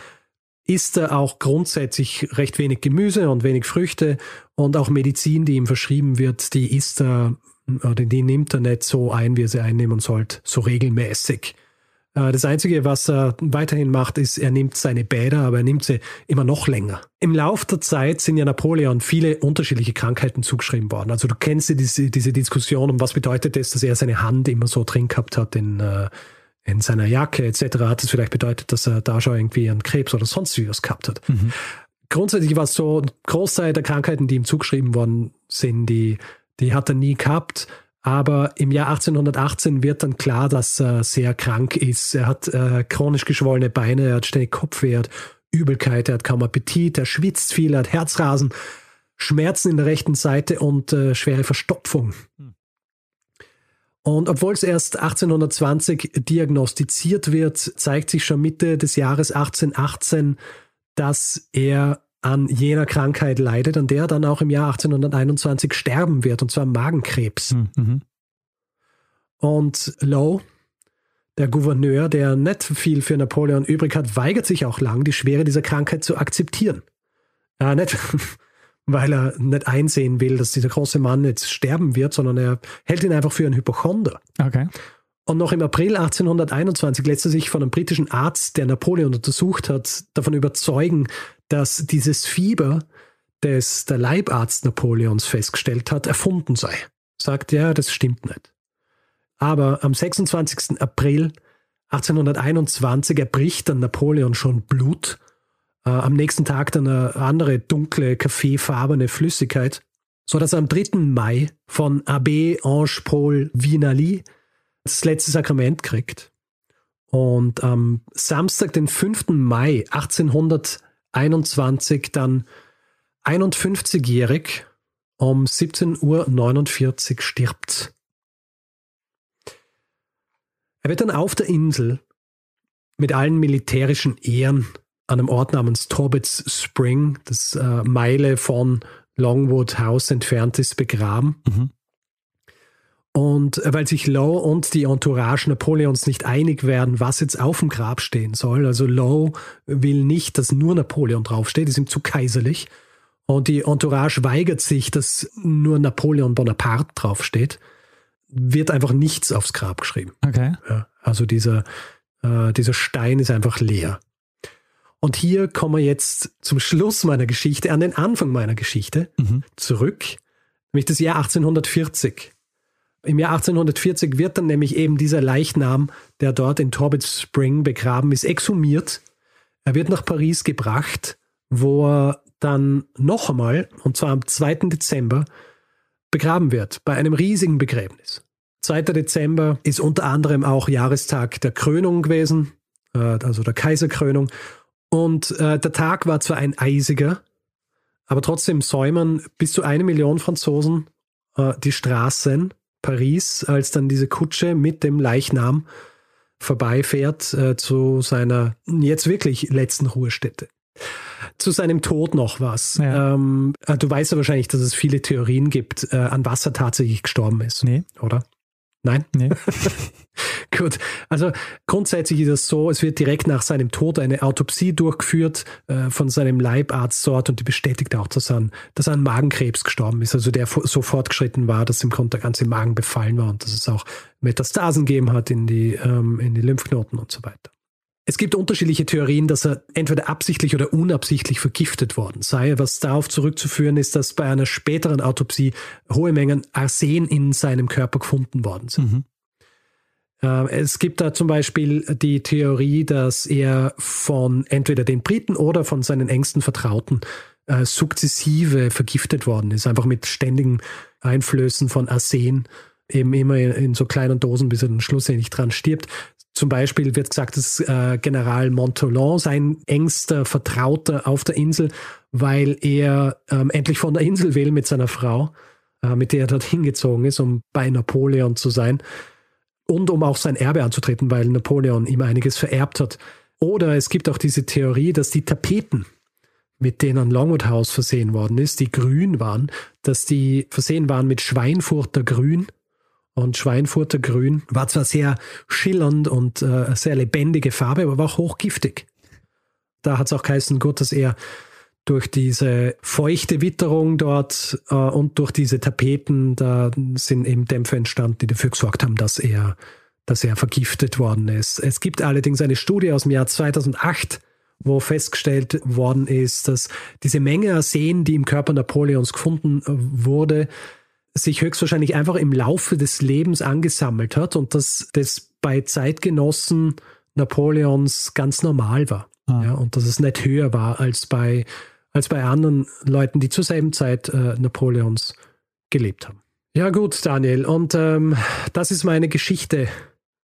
isst er auch grundsätzlich recht wenig Gemüse und wenig Früchte und auch Medizin, die ihm verschrieben wird, die isst er oder die nimmt er nicht so ein, wie er sie einnehmen sollte, so regelmäßig. Äh, das Einzige, was er weiterhin macht, ist, er nimmt seine Bäder, aber er nimmt sie immer noch länger. Im Laufe der Zeit sind ja Napoleon viele unterschiedliche Krankheiten zugeschrieben worden. Also du kennst ja diese, diese Diskussion, um was bedeutet es, dass er seine Hand immer so drin gehabt hat in, äh, in seiner Jacke etc. hat es vielleicht bedeutet, dass er da schon irgendwie einen Krebs oder sonst was gehabt hat. Mhm. Grundsätzlich war es so, Großteil der Krankheiten, die ihm zugeschrieben worden sind, die, die hat er nie gehabt. Aber im Jahr 1818 wird dann klar, dass er sehr krank ist. Er hat äh, chronisch geschwollene Beine, er hat ständig Kopfweh, er hat Übelkeit, er hat kaum Appetit, er schwitzt viel, er hat Herzrasen, Schmerzen in der rechten Seite und äh, schwere Verstopfung. Hm. Und obwohl es erst 1820 diagnostiziert wird, zeigt sich schon Mitte des Jahres 1818, dass er an jener Krankheit leidet, an der er dann auch im Jahr 1821 sterben wird, und zwar Magenkrebs. Hm, mhm. Und Lowe, der Gouverneur, der nicht viel für Napoleon übrig hat, weigert sich auch lang, die Schwere dieser Krankheit zu akzeptieren. Äh, nicht, weil er nicht einsehen will, dass dieser große Mann jetzt sterben wird, sondern er hält ihn einfach für einen Hypochonder. Okay. Und noch im April 1821 lässt er sich von einem britischen Arzt, der Napoleon untersucht hat, davon überzeugen, dass dieses Fieber, das der Leibarzt Napoleons festgestellt hat, erfunden sei. Sagt, ja, das stimmt nicht. Aber am 26. April 1821 erbricht dann Napoleon schon Blut äh, am nächsten Tag dann eine andere dunkle, kaffeefarbene Flüssigkeit, so dass er am 3. Mai von Abbé Ange Paul Vinali das letzte Sakrament kriegt. Und am Samstag, den 5. Mai 1821, dann 51-jährig um 17.49 Uhr stirbt. Er wird dann auf der Insel mit allen militärischen Ehren an einem Ort namens Torbets Spring, das äh, Meile von Longwood House entfernt ist, begraben. Mhm. Und äh, weil sich Lowe und die Entourage Napoleons nicht einig werden, was jetzt auf dem Grab stehen soll. Also Lowe will nicht, dass nur Napoleon draufsteht, ist ihm zu kaiserlich. Und die Entourage weigert sich, dass nur Napoleon Bonaparte draufsteht. Wird einfach nichts aufs Grab geschrieben. Okay. Ja, also dieser, äh, dieser Stein ist einfach leer. Und hier kommen wir jetzt zum Schluss meiner Geschichte, an den Anfang meiner Geschichte Mhm. zurück, nämlich das Jahr 1840. Im Jahr 1840 wird dann nämlich eben dieser Leichnam, der dort in Torbit Spring begraben ist, exhumiert. Er wird nach Paris gebracht, wo er dann noch einmal, und zwar am 2. Dezember, begraben wird, bei einem riesigen Begräbnis. 2. Dezember ist unter anderem auch Jahrestag der Krönung gewesen, äh, also der Kaiserkrönung. Und äh, der Tag war zwar ein eisiger, aber trotzdem säumern bis zu eine Million Franzosen äh, die Straßen Paris, als dann diese Kutsche mit dem Leichnam vorbeifährt äh, zu seiner jetzt wirklich letzten Ruhestätte. Zu seinem Tod noch was. Ja. Ähm, äh, du weißt ja wahrscheinlich, dass es viele Theorien gibt, äh, an was er tatsächlich gestorben ist, Nee, oder? Nein? nee. Gut, also grundsätzlich ist es so, es wird direkt nach seinem Tod eine Autopsie durchgeführt äh, von seinem Leibarzt dort und die bestätigt auch, dass er, an, dass er an Magenkrebs gestorben ist, also der so fortgeschritten war, dass im Grunde der ganze Magen befallen war und dass es auch Metastasen gegeben hat in die, ähm, in die Lymphknoten und so weiter. Es gibt unterschiedliche Theorien, dass er entweder absichtlich oder unabsichtlich vergiftet worden sei. Was darauf zurückzuführen ist, dass bei einer späteren Autopsie hohe Mengen Arsen in seinem Körper gefunden worden sind. Mhm. Äh, Es gibt da zum Beispiel die Theorie, dass er von entweder den Briten oder von seinen engsten Vertrauten äh, sukzessive vergiftet worden ist, einfach mit ständigen Einflößen von Arsen, eben immer in, in so kleinen Dosen, bis er dann schlussendlich dran stirbt. Zum Beispiel wird gesagt, dass äh, General Montholon sein engster Vertrauter auf der Insel, weil er ähm, endlich von der Insel will mit seiner Frau, äh, mit der er dort hingezogen ist, um bei Napoleon zu sein und um auch sein Erbe anzutreten, weil Napoleon ihm einiges vererbt hat. Oder es gibt auch diese Theorie, dass die Tapeten, mit denen Longwood House versehen worden ist, die grün waren, dass die versehen waren mit Schweinfurter Grün. Und Schweinfurter Grün war zwar sehr schillernd und äh, sehr lebendige Farbe, aber war auch hochgiftig. Da hat es auch geheißen, gut, dass er durch diese feuchte Witterung dort äh, und durch diese Tapeten, da sind eben Dämpfe entstanden, die dafür gesorgt haben, dass er, dass er vergiftet worden ist. Es gibt allerdings eine Studie aus dem Jahr 2008, wo festgestellt worden ist, dass diese Menge Arsen, die im Körper Napoleons gefunden äh, wurde, sich höchstwahrscheinlich einfach im Laufe des Lebens angesammelt hat und dass das bei Zeitgenossen Napoleons ganz normal war. Ah. Ja, und dass es nicht höher war als bei, als bei anderen Leuten, die zur selben Zeit äh, Napoleons gelebt haben. Ja gut, Daniel, und ähm, das ist meine Geschichte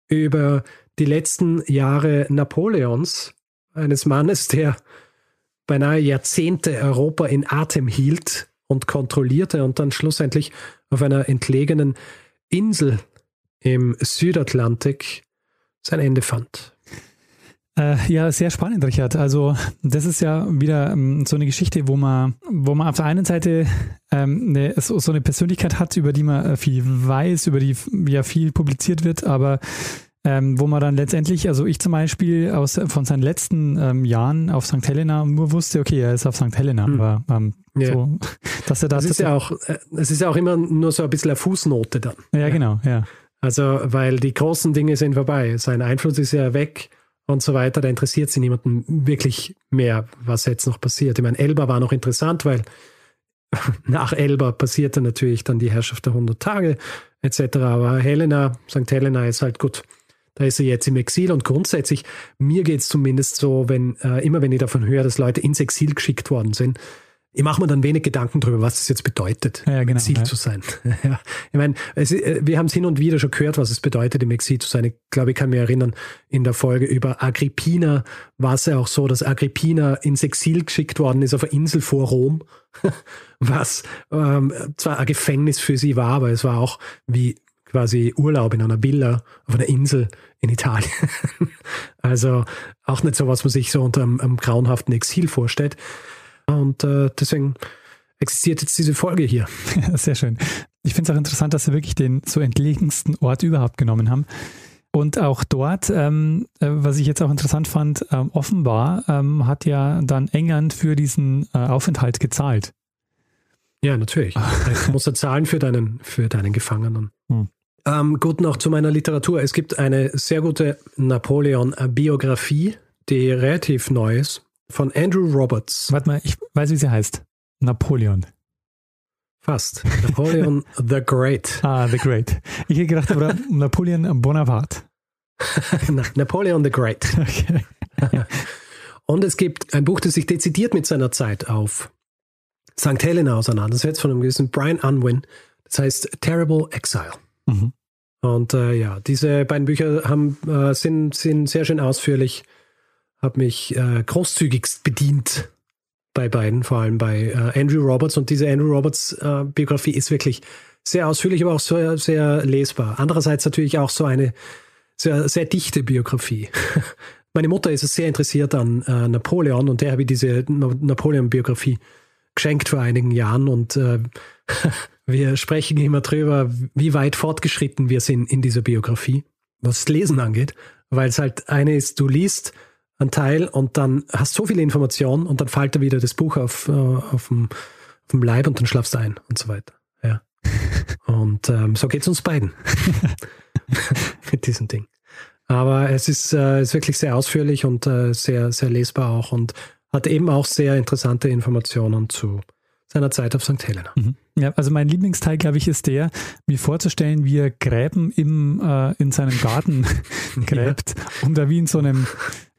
über die letzten Jahre Napoleons, eines Mannes, der beinahe Jahrzehnte Europa in Atem hielt und kontrollierte und dann schlussendlich auf einer entlegenen Insel im Südatlantik sein Ende fand. Äh, ja, sehr spannend, Richard. Also das ist ja wieder ähm, so eine Geschichte, wo man, wo man auf der einen Seite ähm, eine, so, so eine Persönlichkeit hat, über die man äh, viel weiß, über die ja viel publiziert wird, aber ähm, wo man dann letztendlich, also ich zum Beispiel aus, von seinen letzten ähm, Jahren auf St. Helena nur wusste, okay, er ist auf St. Helena, Hm. aber ähm, Ja. so, dass er da Das ist ja auch, äh, es ist ja auch immer nur so ein bisschen eine Fußnote dann. ja, genau, ja. Also, weil die großen Dinge sind vorbei. Sein Einfluss ist ja weg und so weiter. Da interessiert sich niemanden wirklich mehr, was jetzt noch passiert. Ich meine, Elba war noch interessant, weil nach Elba passierte natürlich dann die Herrschaft der 100 Tage etc. Aber Helena, St. Helena ist halt gut. Da ist sie jetzt im Exil und grundsätzlich, mir geht es zumindest so, wenn äh, immer wenn ich davon höre, dass Leute ins Exil geschickt worden sind, ich mache mir dann wenig Gedanken darüber, was das jetzt bedeutet, Ja, im genau, Exil ja. zu sein. ja. Ich meine, es, äh, wir haben es hin und wieder schon gehört, was es bedeutet, im Exil zu sein. Ich glaube, ich kann mich erinnern, in der Folge über Agrippina war es ja auch so, dass Agrippina ins Exil geschickt worden ist auf eine Insel vor Rom, was ähm, zwar ein Gefängnis für sie war, aber es war auch wie quasi Urlaub in einer Villa auf einer Insel in Italien. also auch nicht so, was man sich so unter einem, einem grauenhaften Exil vorstellt. Und äh, deswegen existiert jetzt diese Folge hier. Sehr schön. Ich finde es auch interessant, dass sie wirklich den so entlegensten Ort überhaupt genommen haben. Und auch dort, ähm, äh, was ich jetzt auch interessant fand, ähm, offenbar ähm, hat ja dann England für diesen äh, Aufenthalt gezahlt. Ja, natürlich. Du musst ja zahlen für deinen, für deinen Gefangenen. Hm. Ähm, gut, noch zu meiner Literatur. Es gibt eine sehr gute Napoleon-Biografie, die relativ neu ist. Von Andrew Roberts. Warte mal, ich weiß, wie sie heißt. Napoleon. Fast. Napoleon the Great. Ah, the Great. Ich hätte gedacht, aber Napoleon Bonaparte. Napoleon the Great. Okay. Und es gibt ein Buch, das sich dezidiert mit seiner Zeit auf St. Helena auseinandersetzt, von einem gewissen Brian Unwin. Das heißt Terrible Exile. Mhm. Und äh, ja, diese beiden Bücher haben, äh, sind, sind sehr schön ausführlich. Habe mich äh, großzügigst bedient bei beiden, vor allem bei äh, Andrew Roberts. Und diese Andrew Roberts äh, Biografie ist wirklich sehr ausführlich, aber auch sehr, sehr lesbar. Andererseits natürlich auch so eine sehr, sehr dichte Biografie. Meine Mutter ist sehr interessiert an äh, Napoleon und der habe ich diese Napoleon-Biografie geschenkt vor einigen Jahren und äh, wir sprechen immer drüber, wie weit fortgeschritten wir sind in dieser Biografie, was das Lesen angeht, weil es halt eine ist, du liest einen Teil und dann hast so viele Informationen und dann fällt da wieder das Buch auf, äh, auf, dem, auf dem Leib und dann schlafst du ein und so weiter. Ja. Und ähm, so geht es uns beiden mit diesem Ding. Aber es ist, äh, ist wirklich sehr ausführlich und äh, sehr, sehr lesbar auch und hat eben auch sehr interessante Informationen zu seiner Zeit auf St. Helena. Mhm. Ja, also mein Lieblingsteil, glaube ich, ist der, mir vorzustellen, wie er Gräben im, äh, in seinem Garten gräbt ja. und da wie in so einem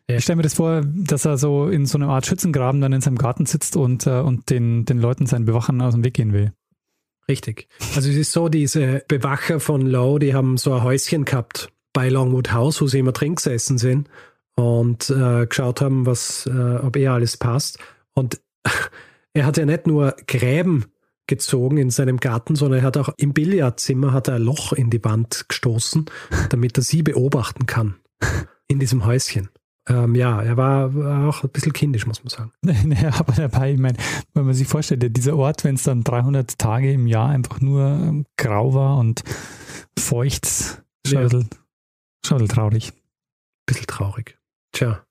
ja. Ich stelle mir das vor, dass er so in so einer Art Schützengraben dann in seinem Garten sitzt und, äh, und den, den Leuten seinen Bewachern aus dem Weg gehen will. Richtig. Also es ist so, diese Bewacher von Lowe, die haben so ein Häuschen gehabt bei Longwood House, wo sie immer drin gesessen sind und äh, geschaut haben, was, äh, ob eh alles passt. Und er hat ja nicht nur Gräben gezogen in seinem Garten, sondern er hat auch im Billardzimmer hat er ein Loch in die Wand gestoßen, damit er sie beobachten kann in diesem Häuschen. Ähm, ja, er war, war, auch ein bisschen kindisch, muss man sagen. naja, aber dabei, ich meine, wenn man sich vorstellt, dieser Ort, wenn es dann 300 Tage im Jahr einfach nur ähm, grau war und feucht, schon ja. ein bisschen traurig. Tja.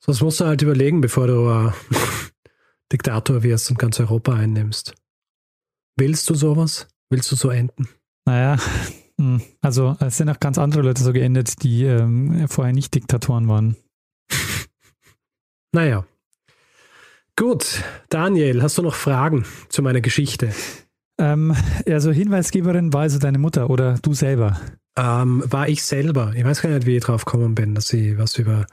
Sonst musst du halt überlegen, bevor du äh, Diktator wirst und ganz Europa einnimmst. Willst du sowas? Willst du so enden? Naja, hm. Also es sind auch ganz andere Leute so geendet, die ähm, vorher nicht Diktatoren waren. Naja. Gut, Daniel, hast du noch Fragen zu meiner Geschichte? Ähm, also Hinweisgeberin war also deine Mutter oder du selber? Ähm, war ich selber. Ich weiß gar nicht, wie ich drauf gekommen bin, dass ich was über,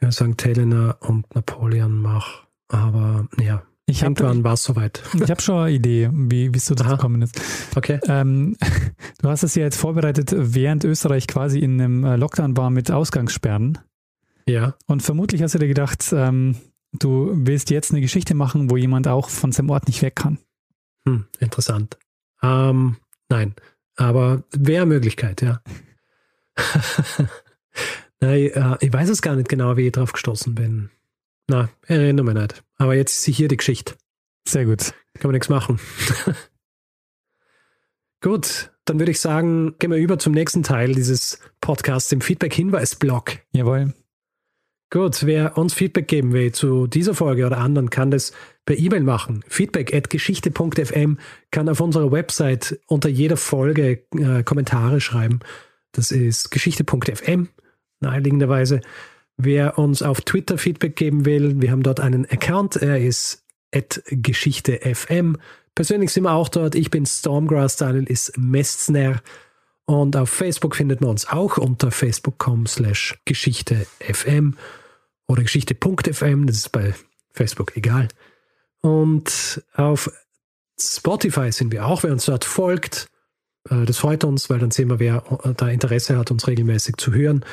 über St. Helena und Napoleon mache. Aber ja, ich Irgendwann war es soweit. Ich habe schon eine Idee, wie es so dazu gekommen ist. Okay. Ähm, du hast es ja jetzt vorbereitet, während Österreich quasi in einem äh, Lockdown war mit Ausgangssperren. Ja. Und vermutlich hast du dir gedacht, ähm, du willst jetzt eine Geschichte machen, wo jemand auch von seinem Ort nicht weg kann. Hm, interessant. Ähm, nein, aber wäre Möglichkeit, ja. nein, äh, ich weiß es gar nicht genau, wie ich drauf gestoßen bin. Na, erinnere mich nicht. Aber jetzt ist sie hier die Geschichte. Sehr gut. Kann man nichts machen. gut, dann würde ich sagen, gehen wir über zum nächsten Teil dieses Podcasts, dem Feedback-Hinweis-Blog. Jawohl. Gut, wer uns Feedback geben will zu dieser Folge oder anderen, kann das per E-Mail machen. Feedback at geschichte.fm kann auf unserer Website unter jeder Folge äh, Kommentare schreiben. Das ist geschichte.fm, naheliegenderweise. Wer uns auf Twitter Feedback geben will, wir haben dort einen Account. Er ist @geschichte_fm. Persönlich sind wir auch dort. Ich bin Stormgrass, Daniel ist Mestner. Und auf Facebook findet man uns auch unter facebook.com slash geschichtefm oder geschichte.fm. Das ist bei Facebook egal. Und auf Spotify sind wir auch. Wer uns dort folgt, äh, das freut uns, weil dann sehen wir, wer da Interesse hat, uns regelmäßig zu hören.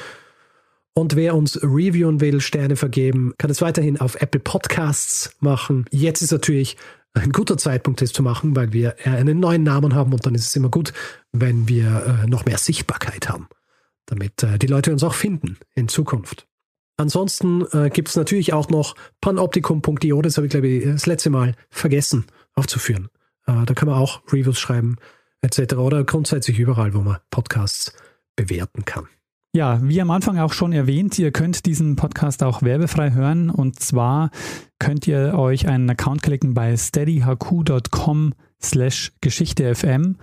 Und wer uns reviewen will, Sterne vergeben, kann es weiterhin auf Apple Podcasts machen. Jetzt ist natürlich ein guter Zeitpunkt, das zu machen, weil wir einen neuen Namen haben und dann ist es immer gut, wenn wir äh, noch mehr Sichtbarkeit haben, damit äh, die Leute uns auch finden in Zukunft. Ansonsten äh, gibt es natürlich auch noch panoptikum.io, das habe ich glaube ich das letzte Mal vergessen aufzuführen. da kann man auch Reviews schreiben etc. oder grundsätzlich überall, wo man Podcasts bewerten kann. Ja, wie am Anfang auch schon erwähnt, ihr könnt diesen Podcast auch werbefrei hören und zwar könnt ihr euch einen Account klicken bei steadyhq.com slash geschichtefm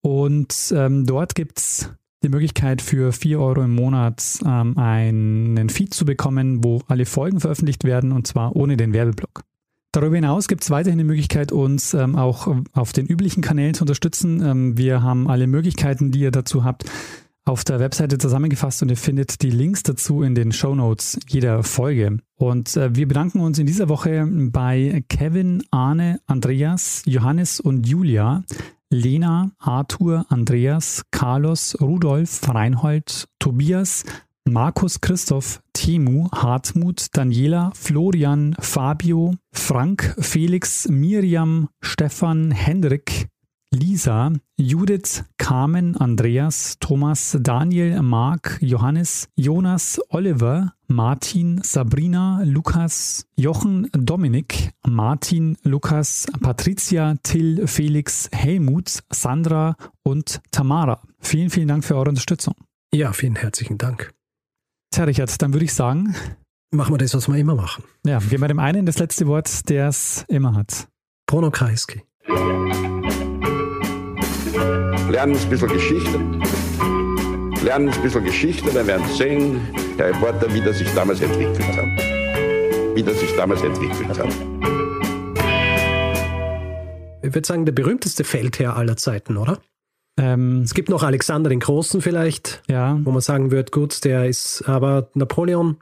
und ähm, dort gibt es die Möglichkeit für 4 Euro im Monat ähm, einen Feed zu bekommen, wo alle Folgen veröffentlicht werden und zwar ohne den Werbeblock. Darüber hinaus gibt es weiterhin die Möglichkeit, uns ähm, auch auf den üblichen Kanälen zu unterstützen. Ähm, wir haben alle Möglichkeiten, die ihr dazu habt, auf der Webseite zusammengefasst und ihr findet die Links dazu in den Show Notes jeder Folge. Und äh, wir bedanken uns in dieser Woche bei Kevin, Arne, Andreas, Johannes und Julia, Lena, Arthur, Andreas, Carlos, Rudolf, Reinhold, Tobias, Markus, Christoph, Temu, Hartmut, Daniela, Florian, Fabio, Frank, Felix, Miriam, Stefan, Hendrik, Lisa, Judith, Carmen, Andreas, Thomas, Daniel, Marc, Johannes, Jonas, Oliver, Martin, Sabrina, Lukas, Jochen, Dominik, Martin, Lukas, Patricia, Till, Felix, Helmut, Sandra und Tamara. Vielen, vielen Dank für eure Unterstützung. Ja, vielen herzlichen Dank. Tja, Richard, dann würde ich sagen, machen wir das, was wir immer machen. Ja, geben wir dem einen das letzte Wort, der es immer hat. Bruno Kreisky. Lernen ein bisschen Geschichte. Lernen ein bisschen Geschichte, dann werden Sie sehen, der Reporter, wie das sich damals entwickelt hat. Wie das sich damals entwickelt hat. Ich würde sagen, der berühmteste Feldherr aller Zeiten, oder? Ähm, es gibt noch Alexander den Großen vielleicht, ja. wo man sagen wird, gut, der ist aber Napoleon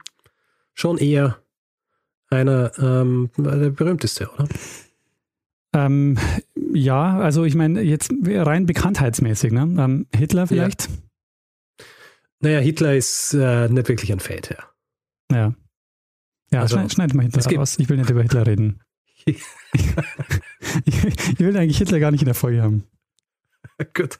schon eher einer ähm, der berühmteste, oder? Ähm, ja, also ich meine, jetzt rein bekanntheitsmäßig, ne? Ähm, Hitler vielleicht? Ja. Naja, Hitler ist äh, nicht wirklich ein Feldherr. Ja. Ja, also, schneid, schneid mal Hitler raus. Ich will nicht über Hitler reden. ich, ich will eigentlich Hitler gar nicht in der Folge haben. Gut.